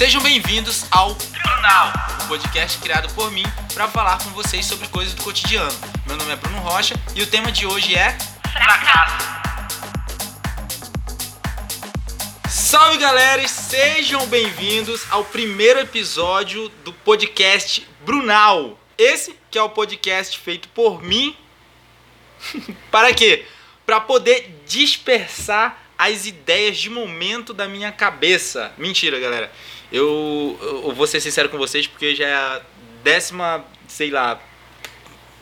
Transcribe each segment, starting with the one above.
Sejam bem-vindos ao Tribunal, o podcast criado por mim para falar com vocês sobre coisas do cotidiano. Meu nome é Bruno Rocha e o tema de hoje é fracasso. Salve galera, sejam bem-vindos ao primeiro episódio do podcast Brunal. Esse que é o podcast feito por mim. para quê? Para poder dispersar as ideias de momento da minha cabeça. Mentira, galera. Eu, eu vou ser sincero com vocês porque já é a décima, sei lá,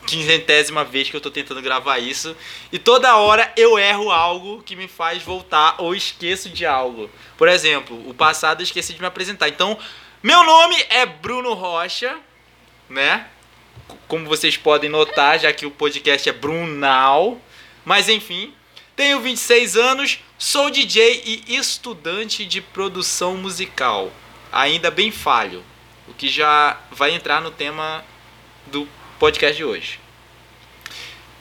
quinzentésima vez que eu tô tentando gravar isso. E toda hora eu erro algo que me faz voltar ou esqueço de algo. Por exemplo, o passado eu esqueci de me apresentar. Então, meu nome é Bruno Rocha, né? Como vocês podem notar, já que o podcast é Brunal. Mas enfim, tenho 26 anos, sou DJ e estudante de produção musical. Ainda bem falho, o que já vai entrar no tema do podcast de hoje.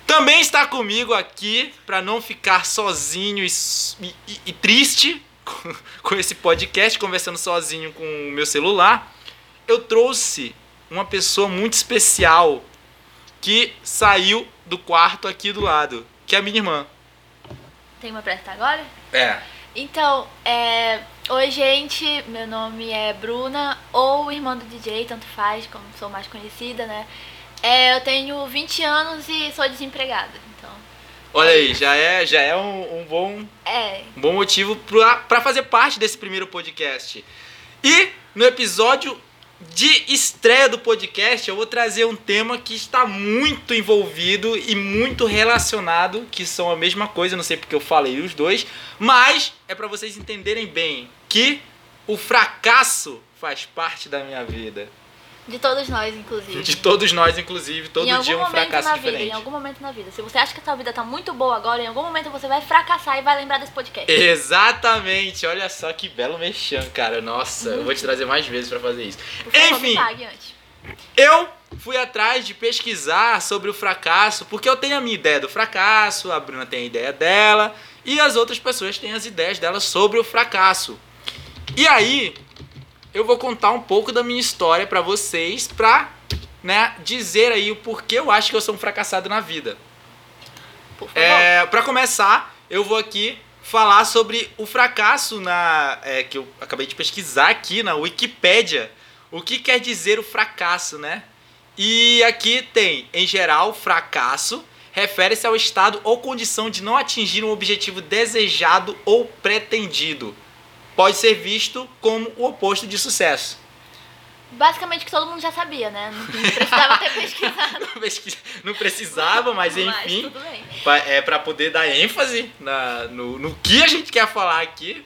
Também está comigo aqui, para não ficar sozinho e, e, e triste com, com esse podcast, conversando sozinho com o meu celular, eu trouxe uma pessoa muito especial que saiu do quarto aqui do lado, que é a minha irmã. Tem uma apresentar agora? É. Então, é... oi gente, meu nome é Bruna, ou irmã do DJ, tanto faz, como sou mais conhecida, né? É, eu tenho 20 anos e sou desempregada, então... Olha aí, já é, já é um, um bom, É, um bom motivo pra, pra fazer parte desse primeiro podcast. E no episódio de estreia do podcast, eu vou trazer um tema que está muito envolvido e muito relacionado, que são a mesma coisa, não sei porque eu falei os dois, mas é para vocês entenderem bem que o fracasso faz parte da minha vida. De todos nós, inclusive. De todos nós, inclusive, todo em algum dia um momento fracasso na diferente. vida, em algum momento na vida. Se você acha que a sua vida tá muito boa agora, em algum momento você vai fracassar e vai lembrar desse podcast. Exatamente, olha só que belo mexão, cara. Nossa, eu vou te trazer mais vezes pra fazer isso. Por favor, Enfim, pague antes. eu fui atrás de pesquisar sobre o fracasso, porque eu tenho a minha ideia do fracasso, a Bruna tem a ideia dela, e as outras pessoas têm as ideias delas sobre o fracasso. E aí, eu vou contar um pouco da minha história pra vocês, pra né, dizer aí o porquê eu acho que eu sou um fracassado na vida. Por favor. É, para começar, eu vou aqui falar sobre o fracasso na é, que eu acabei de pesquisar aqui na Wikipédia. O que quer dizer o fracasso, né? E aqui tem, em geral, fracasso refere-se ao estado ou condição de não atingir um objetivo desejado ou pretendido. Pode ser visto como o oposto de sucesso. Basicamente que todo mundo já sabia, né? Não precisava ter pesquisado. Não precisava, mas enfim. tudo bem. Pa- é para poder dar ênfase na, no, no que a gente quer falar aqui,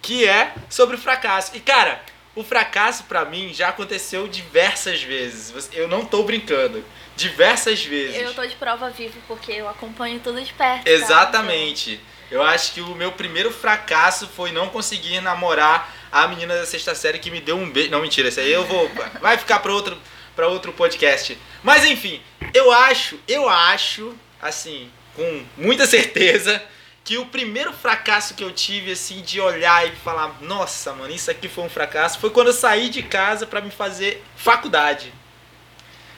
que é sobre o fracasso. E cara, o fracasso pra mim já aconteceu diversas vezes. Eu não tô brincando. Diversas vezes. Eu tô de prova viva porque eu acompanho tudo de perto. tá? Eu acho que o meu primeiro fracasso foi não conseguir namorar a menina da sexta série que me deu um beijo. Não, mentira, isso aí eu vou. Vai ficar para outro, pra outro podcast. Mas enfim, eu acho, eu acho, assim, com muita certeza, que o primeiro fracasso que eu tive, assim, de olhar e falar, nossa, mano, isso aqui foi um fracasso, foi quando eu saí de casa para me fazer faculdade.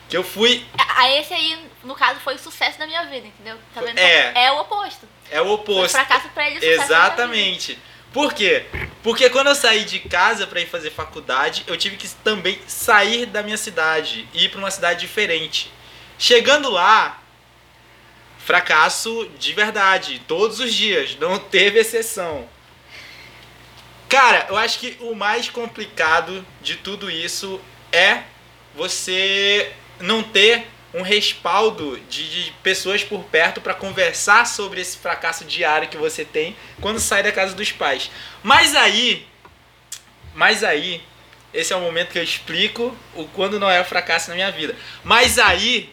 Que eu fui. A esse aí, no caso, foi o sucesso da minha vida, entendeu? Tá vendo? É. É o oposto. É o Foi oposto. fracasso pra ele, sucesso pra. Exatamente. Por quê? Porque quando eu saí de casa para ir fazer faculdade, eu tive que também sair da minha cidade e ir para uma cidade diferente. Chegando lá, fracasso de verdade, todos os dias, não teve exceção. Cara, eu acho que o mais complicado de tudo isso é você não ter um respaldo de, de pessoas por perto para conversar sobre esse fracasso diário que você tem quando sai da casa dos pais. Mas aí, mas aí, esse é o momento que eu explico o quando não é o fracasso na minha vida. Mas aí,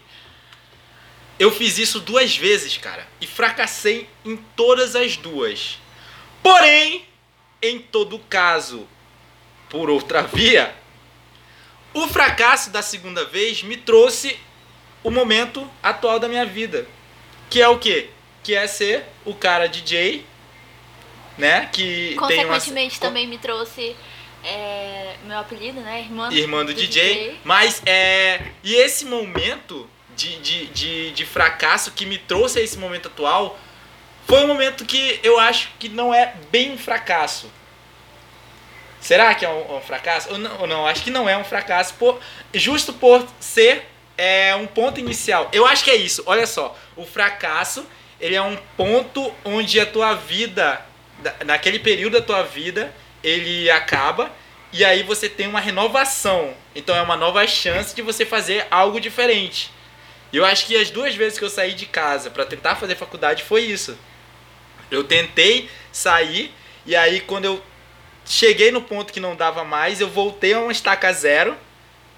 eu fiz isso duas vezes, cara, e fracassei em todas as duas. Porém, em todo caso, por outra via, o fracasso da segunda vez me trouxe o momento atual da minha vida. Que é o quê? Que é ser o cara DJ, né? Que tem uma... Consequentemente, também me trouxe é meu apelido, né? Irmã, Irmã do, DJ. Mas é. E esse momento de, de, de, de fracasso que me trouxe a esse momento atual foi um momento que eu acho que não é bem um fracasso. Será que é um, um fracasso? Ou não, ou não, acho que não é um fracasso, por, justo por ser é, um ponto inicial. Eu acho que é isso, olha só. O fracasso, ele é um ponto onde a tua vida, naquele período da tua vida, ele acaba e aí você tem uma renovação. Então é uma nova chance de você fazer algo diferente. Eu acho que as duas vezes que eu saí de casa para tentar fazer faculdade foi isso. Eu tentei sair e aí quando eu cheguei no ponto que não dava mais, eu voltei a uma estaca zero,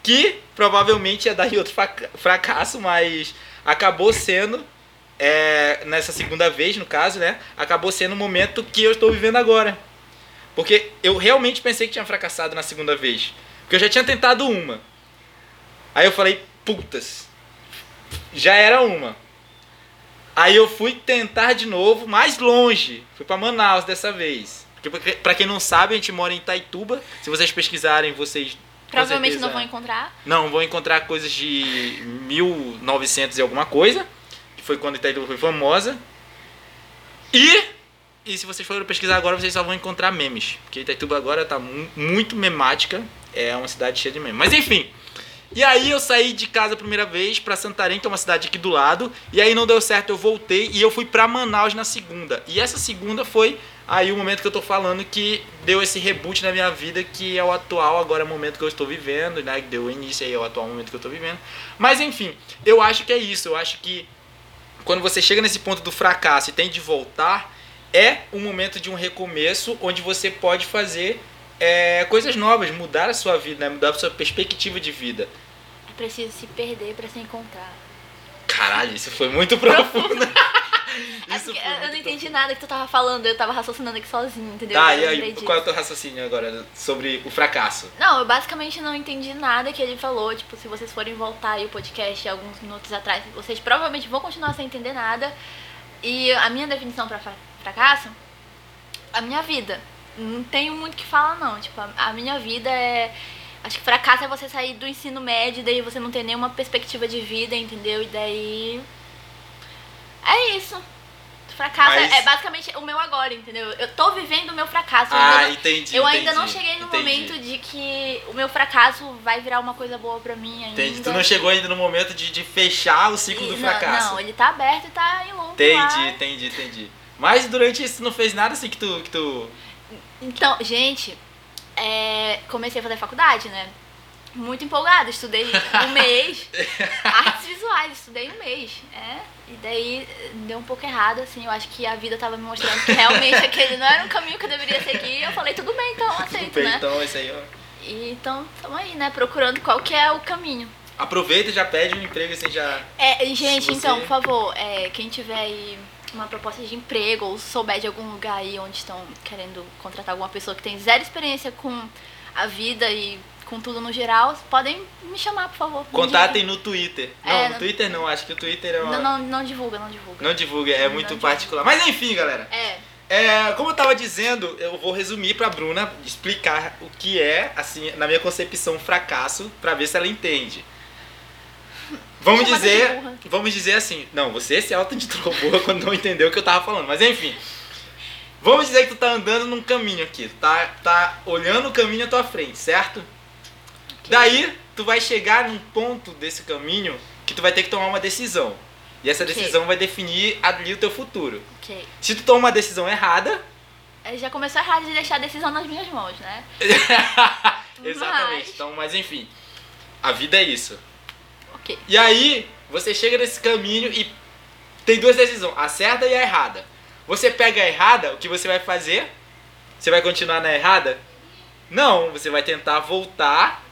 que provavelmente ia dar em outro fracasso, mas acabou sendo é, nessa segunda vez, no caso, né? Acabou sendo o momento que eu estou vivendo agora. Porque eu realmente pensei que tinha fracassado na segunda vez. Porque eu já tinha tentado uma. Aí eu falei, putas, já era uma. Aí eu fui tentar de novo, mais longe. Fui para Manaus dessa vez. Porque para quem não sabe, a gente mora em Itaituba. Se vocês pesquisarem, vocês provavelmente não vão encontrar. Não, vão encontrar coisas de 1900 e alguma coisa, que foi quando Itaituba foi famosa. E e se vocês forem pesquisar agora, vocês só vão encontrar memes, porque Itaituba agora tá muito memática, é uma cidade cheia de memes. Mas enfim, e aí eu saí de casa a primeira vez para Santarém, que é uma cidade aqui do lado, e aí não deu certo, eu voltei e eu fui para Manaus na segunda. E essa segunda foi aí o momento que eu tô falando que deu esse reboot na minha vida, que é o atual agora momento que eu estou vivendo, né? Que deu início aí ao atual momento que eu estou vivendo. Mas enfim, eu acho que é isso, eu acho que quando você chega nesse ponto do fracasso e tem de voltar, é um momento de um recomeço onde você pode fazer é, coisas novas, mudar a sua vida, né? mudar a sua perspectiva de vida. É preciso se perder para se encontrar. Caralho, isso foi muito profundo. É isso eu não entendi nada que tu tava falando, eu tava raciocinando aqui sozinho, entendeu? Tá, e aí, qual é o teu raciocínio agora sobre o fracasso? Não, eu basicamente não entendi nada que ele falou. Tipo, se vocês forem voltar aí o podcast alguns minutos atrás, vocês provavelmente vão continuar sem entender nada. E a minha definição para fracasso, a minha vida não tenho muito o que falar, não. Tipo, a, a, minha vida é. Acho que fracasso é você sair do ensino médio e daí você não ter nenhuma perspectiva de vida, entendeu? E daí. É isso. Fracasso Mas... é, basicamente o meu agora, entendeu? Eu tô vivendo o meu fracasso. Ah, não, entendi. Eu ainda entendi, não cheguei no entendi. momento de que o meu fracasso vai virar uma coisa boa pra mim ainda. Entendi. Tu não chegou ainda no momento de, de fechar o ciclo e, do fracasso. Não, ele tá aberto e tá em loop Entendi, lá. entendi, entendi. Mas durante isso tu não fez nada assim que tu, que tu então, gente, é, comecei a fazer faculdade, né? Muito empolgada, estudei um mês. artes visuais, estudei um mês. É, e daí deu um pouco errado, assim. Eu acho que a vida tava me mostrando que realmente aquele não era um caminho que eu deveria seguir. Eu falei, tudo bem, então, aceito, tudo bem, né? Então, isso aí, ó. E, então, estamos aí, né? Procurando qual que é o caminho. Aproveita e já pede um emprego, assim, já... É, gente, você... então, por favor, é, quem tiver aí uma proposta de emprego ou souber de algum lugar aí onde estão querendo contratar alguma pessoa que tem zero experiência com a vida e com tudo no geral, podem me chamar, por favor. Contatem no Twitter. Não, é, no Twitter não, acho que o Twitter é uma... Não, não, não divulga, não divulga. Não divulga, é não, muito não particular. Mas enfim, galera. É. É, como eu tava dizendo, eu vou resumir pra Bruna explicar o que é, assim, na minha concepção, fracasso, pra ver se ela entende. Vamos dizer, vamos dizer assim, não, você se auto-intitulou burra quando não entendeu o que eu tava falando, mas enfim. Vamos dizer que tu tá andando num caminho aqui, tá, tá olhando o caminho à tua frente, certo? Daí, tu vai chegar num ponto desse caminho que tu vai ter que tomar uma decisão. E essa okay. decisão vai definir ali o teu futuro. Okay. Se tu toma uma decisão errada... Já começou errado de deixar a decisão nas minhas mãos, né? Exatamente. Mas... Então, mas enfim, a vida é isso. Okay. E aí, você chega nesse caminho e tem duas decisões, a certa e a errada. Você pega a errada, o que você vai fazer? Você vai continuar na errada? Não, você vai tentar voltar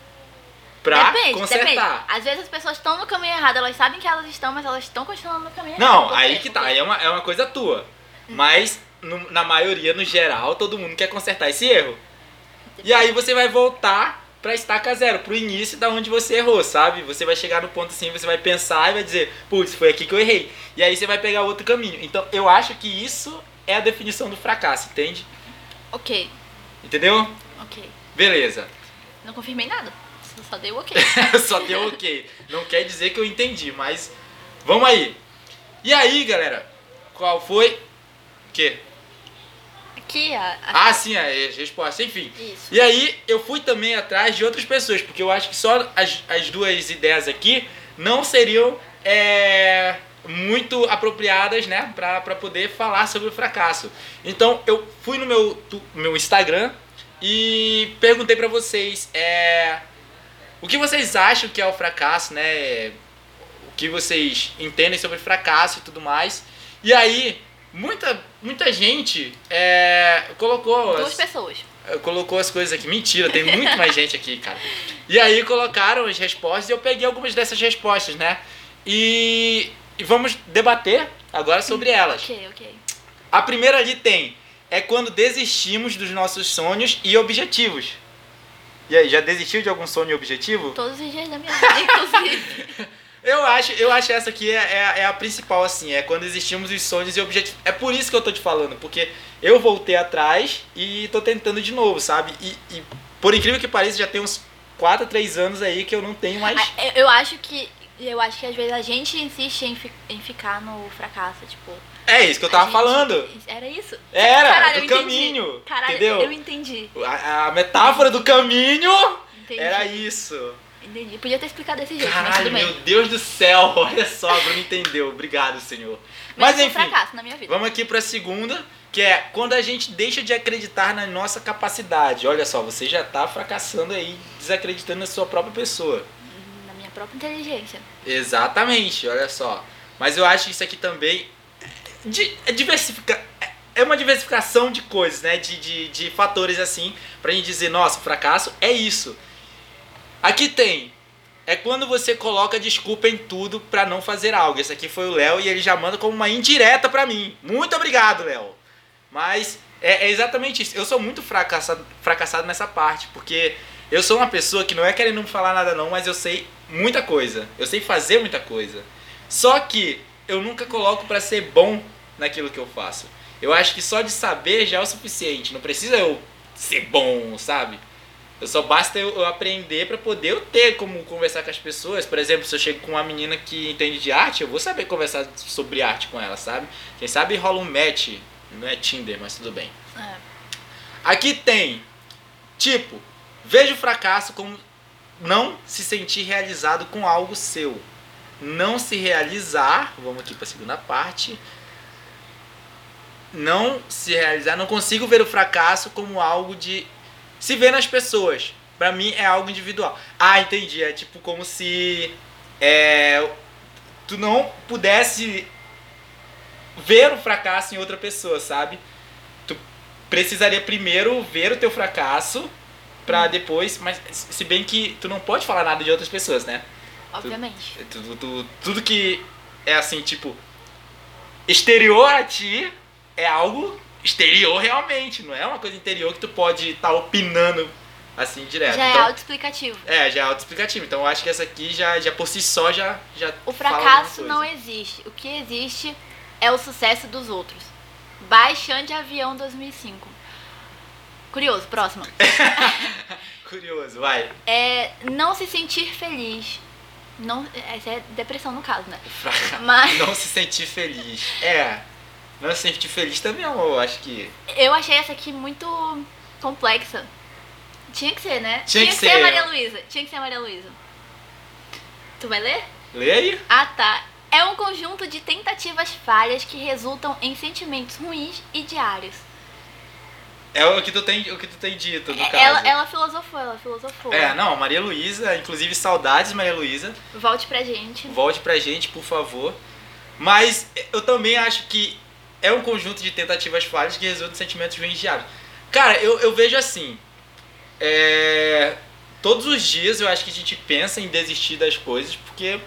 pra depende, consertar. Depende. Às vezes as pessoas estão no caminho errado, elas sabem que elas estão, mas elas estão continuando no caminho Não, errado. Não, aí que tá, aí é uma, é uma coisa tua. Mas no, na maioria, no geral, todo mundo quer consertar esse erro. E aí você vai voltar pra estaca zero, pro início da onde você errou, sabe? Você vai chegar no ponto assim, você vai pensar e vai dizer, putz, foi aqui que eu errei. E aí você vai pegar outro caminho. Então eu acho que isso é a definição do fracasso, entende? Ok. Entendeu? Ok. Beleza. Não confirmei nada. Só- o ok. Só deu ok. Não quer dizer que eu entendi, mas vamos aí. E aí, galera? Qual foi? O quê? Aqui, a. a- Ah, sim, a resposta. Enfim. Isso. E aí, eu fui também atrás de outras pessoas, porque eu acho que só as, as duas ideias aqui não seriam é, muito apropriadas, né, pra, pra poder falar sobre o fracasso. Então, eu fui no meu, tu- meu Instagram e perguntei pra vocês é, o que vocês acham que é o fracasso, né, o que vocês entendem sobre fracasso e tudo mais. E aí, muita, muita gente é, colocou... Duas as- pessoas. eh, colocou as coisas aqui. Mentira, tem muito mais gente aqui, cara. E aí colocaram as respostas e eu peguei algumas dessas respostas, né? E, e vamos debater agora sobre elas. Ok, ok. A primeira ali tem é quando desistimos dos nossos sonhos e objetivos. E aí, já desistiu de algum sonho e objetivo? Todos os dias da minha vida, inclusive. Eu acho, eu acho essa aqui é, é, é a principal, assim, é quando existimos os sonhos e objetivos. É por isso que eu tô te falando, porque eu voltei atrás e tô tentando de novo, sabe? E, e por incrível que pareça, já tem uns 4, 3 anos aí que eu não tenho mais. Ah, eu- Eu acho que. Eu acho que às vezes a gente insiste em, fi- em ficar no fracasso, tipo. É isso que eu tava gente- falando. Era isso? Era, Caralho, do entendi. caminho. Caralho, entendeu? eu entendi. A, a metáfora do caminho Entendi. era isso. Entendi. Podia ter explicado desse jeito, mas Caralho, tudo bem. meu Deus do céu, olha só, a Bruna entendeu. Obrigado, senhor. Mas, Mas, um enfim. fracasso na minha vida. Vamos aqui pra segunda, que é quando a gente deixa de acreditar na nossa capacidade. Olha só, você já tá fracassando aí, desacreditando na sua própria pessoa. Na minha própria inteligência. Exatamente, olha só. Mas eu acho que isso aqui também é di- é uma diversificação de coisas, né? De, de, de fatores assim, pra gente dizer, nossa, fracasso é isso. Aqui tem. É quando você coloca desculpa em tudo pra não fazer algo. Esse aqui foi o Léo e ele já manda como uma indireta pra mim. Muito obrigado, Léo. Mas é, é exatamente isso. Eu sou muito fracassado, fracassado nessa parte, porque eu sou uma pessoa que não é querendo falar nada não, mas eu sei muita coisa. Eu sei fazer muita coisa. Só que eu nunca coloco pra ser bom naquilo que eu faço. Eu acho que só de saber já é o suficiente. Não precisa eu ser bom, sabe? Eu só basta eu, eu aprender pra poder eu ter como conversar com as pessoas. Por exemplo, se eu chego com uma menina que entende de arte, eu vou saber conversar sobre arte com ela, sabe? Quem sabe rola um match. Não é Tinder, mas tudo bem. É. Aqui tem, tipo, veja o fracasso como não se sentir realizado com algo seu. Não se realizar, vamos aqui para a segunda parte. Não se realizar, não consigo ver o fracasso como algo de se ver nas pessoas. Pra mim é algo individual. Ah, entendi. É tipo como se é, tu não pudesse ver o fracasso em outra pessoa, sabe? Tu precisaria primeiro ver o teu fracasso pra depois, mas se bem que tu não pode falar nada de outras pessoas, né? Obviamente. Tu- tu- tudo que é assim, tipo, exterior a ti é algo exterior realmente, não é uma coisa interior que tu pode estar opinando assim direto. Já é Então, autoexplicativo. é, já é autoexplicativo. Então eu acho que essa aqui já, já por si só já, já O fracasso não existe. O que existe é o sucesso dos outros. Baixante Avião 2005. Curioso, próximo. Curioso, vai. É não se sentir feliz. Não, essa é depressão no caso, né? Mas Não se sentir feliz. É. Não se sentir feliz também, eu acho que. eu achei essa aqui muito complexa. Tinha que ser, né? Tinha que ser ser. a Maria Luísa. Tinha que ser a Maria Luísa. Tu vai ler? Lê aí. Ah, tá. É um conjunto de tentativas falhas que resultam em sentimentos ruins e diários. É o que tu tem, o que tu tem dito, no É, caso. Ela, ela filosofou, ela filosofou. É, não, Maria Luísa, inclusive saudades, Maria Luísa. Volte pra gente. Volte pra gente, por favor. Mas eu também acho que é um conjunto de tentativas falhas que resultam em sentimentos diários. Cara, eu, eu vejo assim. É, todos os dias eu acho que a gente pensa em desistir das coisas, porque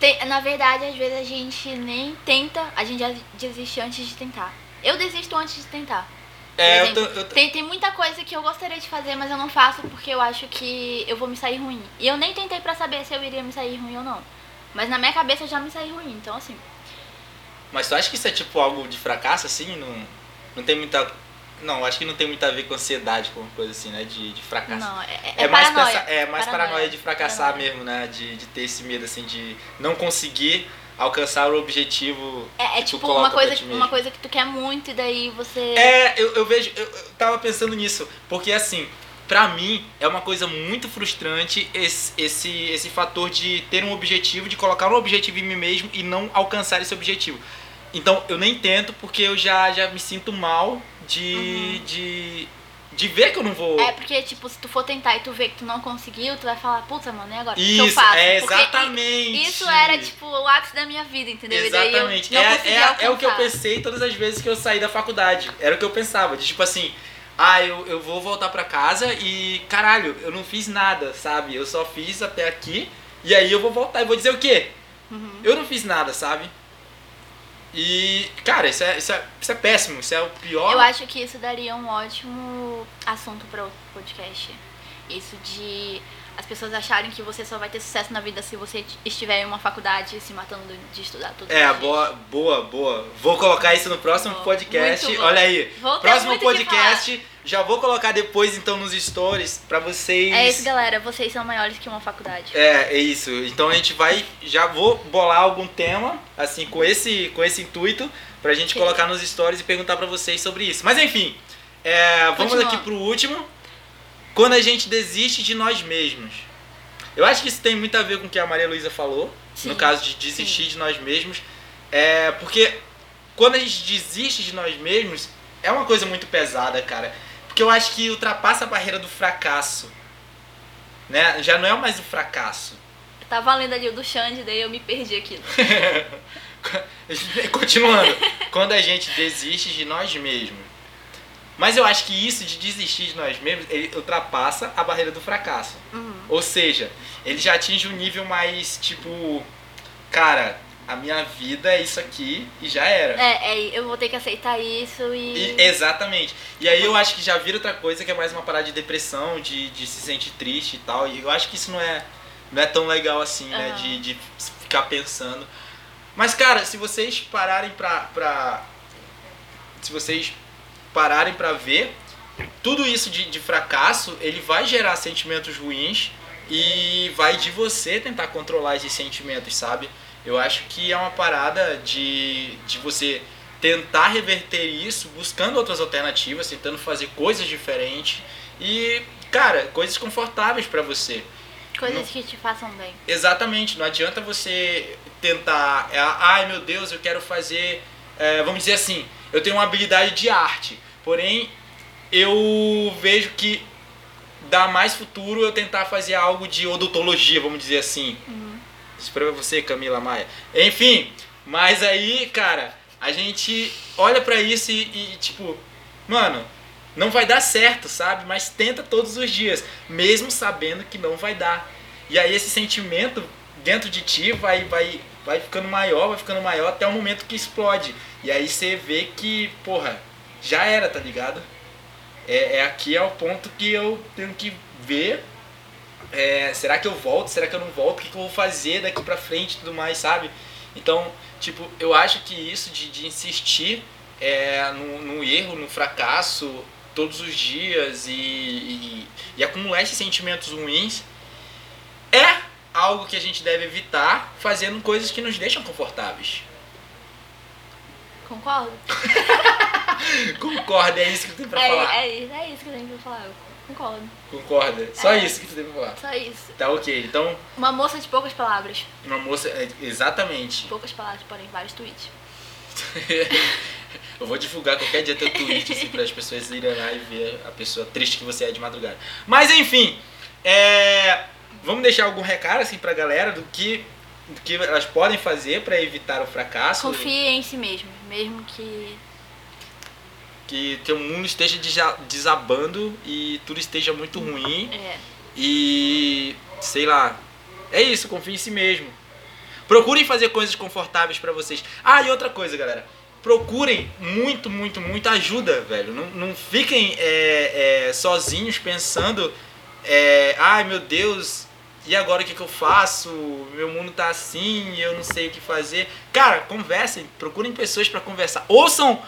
Tem- na verdade, às vezes a gente nem tenta, a gente já desiste antes de tentar. Eu desisto antes de tentar. É, eu tô- eu tô- tem, tem muita coisa que eu gostaria de fazer, mas eu não faço porque eu acho que eu vou me sair ruim. E eu nem tentei pra saber se eu iria me sair ruim ou não. Mas na minha cabeça eu já me saí ruim, então assim. Mas tu acha que isso é tipo algo de fracasso, assim? Não, não tem muita Não, acho que não tem muito a ver com ansiedade, com coisa assim, né? De, de fracasso. Não, é, é, É, mais, paranoia. pensa- é mais paranoia. de fracassar Paranoia. mesmo, né? De, de ter esse medo, assim, de não conseguir alcançar o objetivo. É, é tipo uma coisa, uma coisa que tu quer muito e daí você. É, eu, eu vejo, eu, eu tava pensando nisso, porque assim, pra mim é uma coisa muito frustrante esse, esse, esse fator de ter um objetivo, de colocar um objetivo em mim mesmo e não alcançar esse objetivo. Então eu nem tento porque eu já, já me sinto mal de, de, de ver que eu não vou. É porque, tipo, se tu for tentar e tu ver que tu não conseguiu, tu vai falar, puta, mano, e agora? O que eu Isso, faço? é Porque exatamente. Isso era, tipo, o ápice da minha vida, entendeu? Exatamente. É, é, é o que eu pensei todas as vezes que eu saí da faculdade. Era o que eu pensava. De tipo assim, ah, eu, eu vou voltar pra casa e caralho, eu não fiz nada, sabe? Eu só fiz até aqui e aí eu vou voltar e vou dizer o quê? Uhum. Eu não fiz nada, sabe? E, cara, isso é, isso é, isso é péssimo. Isso é o pior. Eu acho que isso daria um ótimo assunto para o podcast. Isso de as pessoas acharem que você só vai ter sucesso na vida se você estiver em uma faculdade se matando de estudar tudo. É, boa, boa, boa. Vou colocar isso no próximo Boa. podcast. Olha aí. Vou próximo podcast. Já vou colocar depois então nos stories pra vocês. É isso, galera. Vocês são maiores que uma faculdade. É, é isso. Então a gente vai, já vou bolar algum tema, assim, com esse, com esse intuito, pra gente Sim. colocar nos stories e perguntar pra vocês sobre isso. Mas enfim, é, vamos aqui pro último. Quando a gente desiste de nós mesmos. Eu acho que isso tem muito a ver com o que a Maria Luísa falou, Sim. no caso de desistir de nós mesmos. É, porque quando a gente desiste de nós mesmos, é uma coisa muito pesada, cara. Porque eu acho que ultrapassa a barreira do fracasso. Né? Já não é mais o fracasso. Eu tava lendo ali o do Xande, daí eu me perdi aqui. Continuando. Quando a gente desiste de nós mesmos. Mas eu acho que isso de desistir de nós mesmos, ele ultrapassa a barreira do fracasso. Uhum. Ou seja, ele já atinge um nível mais tipo, cara, a minha vida é isso aqui e já era. É, é, eu vou ter que aceitar isso e. E- exatamente. E aí eu acho que já vira outra coisa que é mais uma parada de depressão, de, de se sentir triste e tal. E eu acho que isso não é, não é tão legal assim, né? Aham. De, de ficar pensando. Mas, cara, se vocês pararem pra. pra se vocês pararem pra ver, tudo isso de, de fracasso, ele vai gerar sentimentos ruins e vai de você tentar controlar esses sentimentos, sabe? Eu acho que é uma parada de, de você tentar reverter isso, buscando outras alternativas, tentando fazer coisas diferentes e, cara, coisas confortáveis pra você. Coisas Não- que te façam bem. Exatamente, não adianta você tentar, é, ai meu Deus, eu quero fazer, é, vamos dizer assim, eu tenho uma habilidade de arte, porém eu vejo que dá mais futuro eu tentar fazer algo de odontologia, vamos dizer assim. Uhum. Isso pra você, Camila Maia. Enfim, mas aí, cara, a gente olha pra isso e, e, tipo, mano, não vai dar certo, sabe? Mas tenta todos os dias, mesmo sabendo que não vai dar. E aí esse sentimento dentro de ti vai, vai, vai ficando maior, vai ficando maior até o momento que explode. E aí você vê que, porra, já era, tá ligado? É, é aqui é o ponto que eu tenho que ver é, será que eu volto? Será que eu não volto? O que, que eu vou fazer daqui pra frente e tudo mais, sabe? Então, tipo, eu acho que isso de, de insistir é, no, no erro, no fracasso, todos os dias e, e, e acumular esses sentimentos ruins é algo que a gente deve evitar fazendo coisas que nos deixam confortáveis. Concordo? Concorda, é isso que tu tem pra falar. É, é, isso- é isso que eu tenho pra falar. Eu concordo. Concorda. Só É. isso que tu tem pra falar. Só isso. Tá ok. Então, Uma moça de poucas palavras. uma moça. é, Exatamente. Poucas palavras, porém vários tweets. Eu vou divulgar qualquer dia teu tweet assim, para as pessoas irem lá e ver a pessoa triste que você é de madrugada. Mas enfim, é, vamos deixar algum recado assim pra galera do que, do que elas podem fazer para evitar o fracasso. Confie em si mesmo. Mesmo que. Que teu mundo esteja desa- desabando e tudo esteja muito ruim. É. E sei lá. É isso, confie em si mesmo. Procurem fazer coisas confortáveis pra vocês. Ah, e outra coisa, galera. Procurem muito, muito, muito ajuda, velho. Não, não fiquem é, é, sozinhos pensando. É, Ai meu Deus, e agora o que, que eu faço? Meu mundo tá assim, eu não sei o que fazer. Cara, conversem, procurem pessoas pra conversar. Ouçam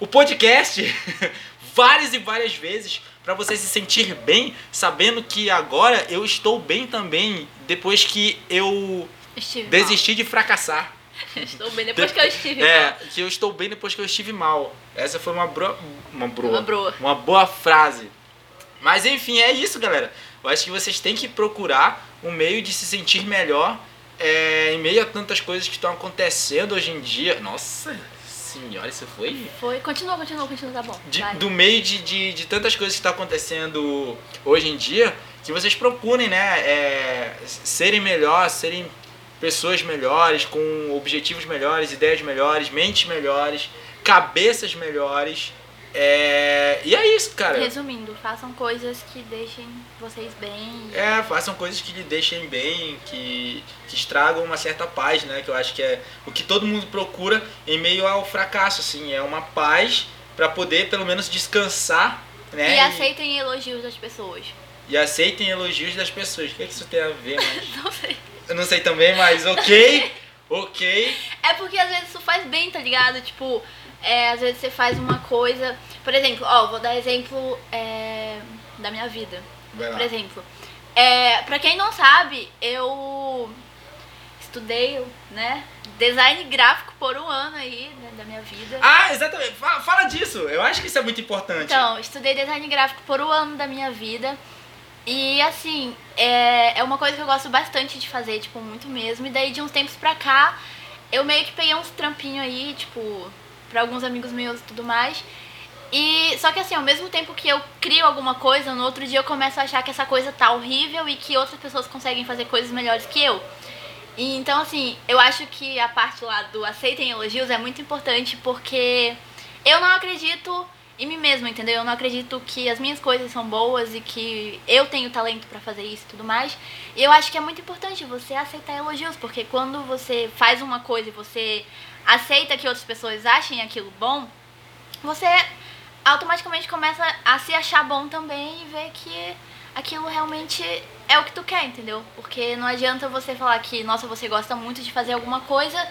o podcast. várias e várias vezes para você se sentir bem, sabendo que agora eu estou bem também depois que eu Estive desisti de fracassar. mal. Estou bem depois que eu estive É, mal. que eu estou bem depois que eu estive mal. Essa foi uma bro... uma broa. Uma broa. Uma boa frase. Mas enfim, é isso, galera. Eu acho que vocês têm que procurar um meio de se sentir melhor é, em meio a tantas coisas que estão acontecendo hoje em dia. Nossa senhora, isso foi Foi. Continua, continua, continua, tá bom. de- do meio de, de, de tantas coisas que estão acontecendo hoje em dia, que vocês procurem, né, é, serem melhor, serem pessoas melhores, com objetivos melhores, ideias melhores, mentes melhores, cabeças melhores. É, e é isso, cara. Resumindo, façam coisas que deixem vocês bem. e- É, façam coisas que lhe deixem bem, que, que estragam uma certa paz, né? Que eu acho que é o que todo mundo procura em meio ao fracasso, assim. É uma paz para poder, pelo menos, descansar, né? E aceitem elogios das pessoas. e aceitem elogios das pessoas. O que, é que isso tem a ver, mas... Não sei. Eu não sei também, mas ok, ok. É porque às vezes isso faz bem, tá ligado? Tipo, é, às vezes você faz uma coisa. Por exemplo, ó, vou dar exemplo é, da minha vida. Por exemplo, é, pra quem não sabe, eu estudei, né, design gráfico por um ano aí né, da minha vida. Ah, exatamente. Fala, fala disso. Eu acho que isso é muito importante. Então, estudei design gráfico por um ano da minha vida. E assim, é, é uma coisa que eu gosto bastante de fazer, tipo, muito mesmo. E daí de uns tempos pra cá, eu meio que peguei uns trampinhos aí, tipo, pra alguns amigos meus e tudo mais. E só que assim, ao mesmo tempo que eu crio alguma coisa, no outro dia eu começo a achar que essa coisa tá horrível e que outras pessoas conseguem fazer coisas melhores que eu. E, então, assim, eu acho que a parte lá do aceitem elogios é muito importante porque eu não acredito em mim mesma, entendeu? Eu não acredito que as minhas coisas são boas e que eu tenho talento pra fazer isso e tudo mais. E eu acho que é muito importante você aceitar elogios, porque quando você faz uma coisa e você aceita que outras pessoas achem aquilo bom, você automaticamente começa a se achar bom também e ver que aquilo realmente é o que tu quer, entendeu? Porque não adianta você falar que, nossa, você gosta muito de fazer alguma coisa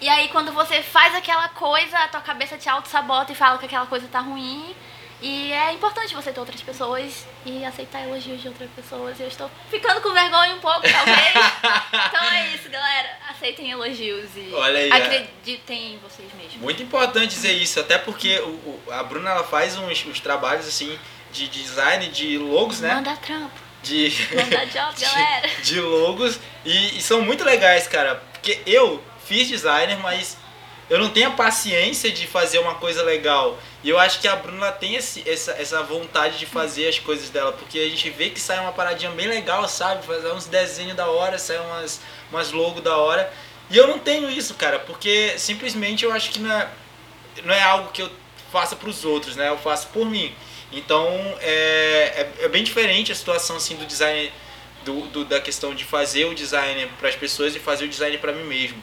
e aí quando você faz aquela coisa, a tua cabeça te auto-sabota e fala que aquela coisa tá ruim. E é importante você ter outras pessoas e aceitar elogios de outras pessoas. Eu estou ficando com vergonha um pouco, talvez. então é isso, galera. Aceitem elogios e aí, é. acreditem em vocês mesmos. Muito importante dizer isso, até porque o, o- a Bruna ela faz uns, uns trabalhos assim de design de logos, né? Manda trampo, De, manda job, de- galera. de logos e, e são muito legais, cara. Porque eu fiz designer, mas eu não tenho a paciência de fazer uma coisa legal. E eu acho que a Bruna tem esse, essa, essa vontade de fazer as coisas dela, porque a gente vê que sai uma paradinha bem legal, sabe? Fazer uns desenhos da hora, sai umas, umas logos da hora. E eu não tenho isso, cara, porque simplesmente eu acho que não é, não é algo que eu faça pros outros, né? Eu faço por mim. Então é, é, é bem diferente a situação assim do design do, do- da questão de fazer o design para as pessoas e fazer o design para mim mesmo.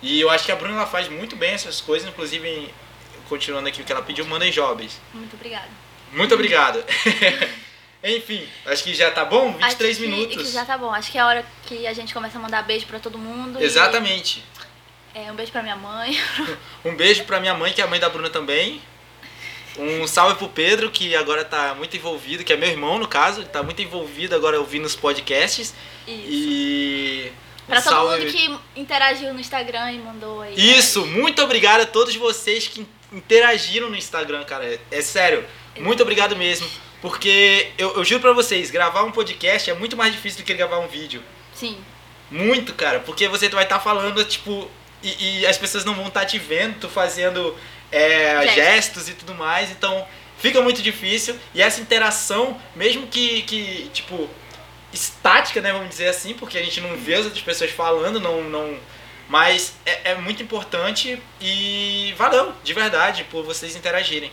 E eu acho que a Bruna ela faz muito bem essas coisas, inclusive continuando aqui o que ela pediu, mandem jobs. Muito obrigada. Muito obrigado. Enfim, acho que já tá bom, 23 Acho que- minutos. Que já tá bom. Acho que é a hora que a gente começa a mandar beijo pra todo mundo. e, Exatamente. é, um beijo pra minha mãe. Um beijo pra minha mãe, que é a mãe da Bruna também. Um salve pro Pedro, que agora tá muito envolvido, que é meu irmão no caso, tá muito envolvido agora ouvindo os podcasts. Isso. E. um Pra todo salve- mundo que interagiu no Instagram e mandou aí. Isso, muito obrigado a todos vocês que interagiram no Instagram, cara. É, é sério, muito obrigado mesmo. Porque eu, eu juro pra vocês, gravar um podcast é muito mais difícil do que gravar um vídeo. Sim. Muito, cara, porque você vai estar falando, tipo, e, e as pessoas não vão estar te vendo, tu fazendo é, Gestos. gestos. e tudo mais, então fica muito difícil. E essa interação, mesmo que, que, tipo, estática, né, vamos dizer assim, porque a gente não vê as outras pessoas falando, não. não mas é, é muito importante e valeu, de verdade, por vocês interagirem.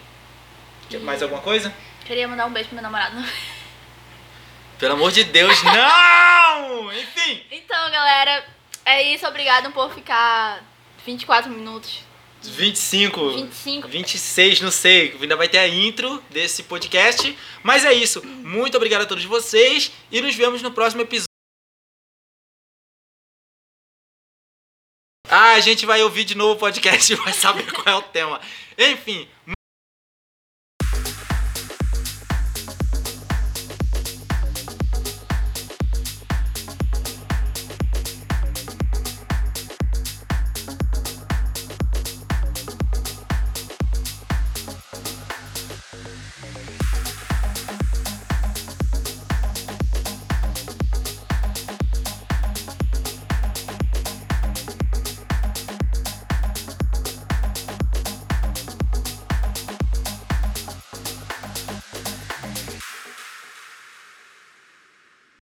Quer Mais E- alguma coisa? Queria mandar um beijo pro meu namorado. Pelo amor de Deus, não! Enfim, Então, galera, é isso. Obrigado por ficar 24 minutos. 25. 25. 26, não sei, ainda vai ter a intro desse podcast. Mas é isso. Muito obrigado a todos vocês e nos vemos no próximo episódio. A gente vai ouvir de novo o podcast e vai saber qual é o tema. Enfim,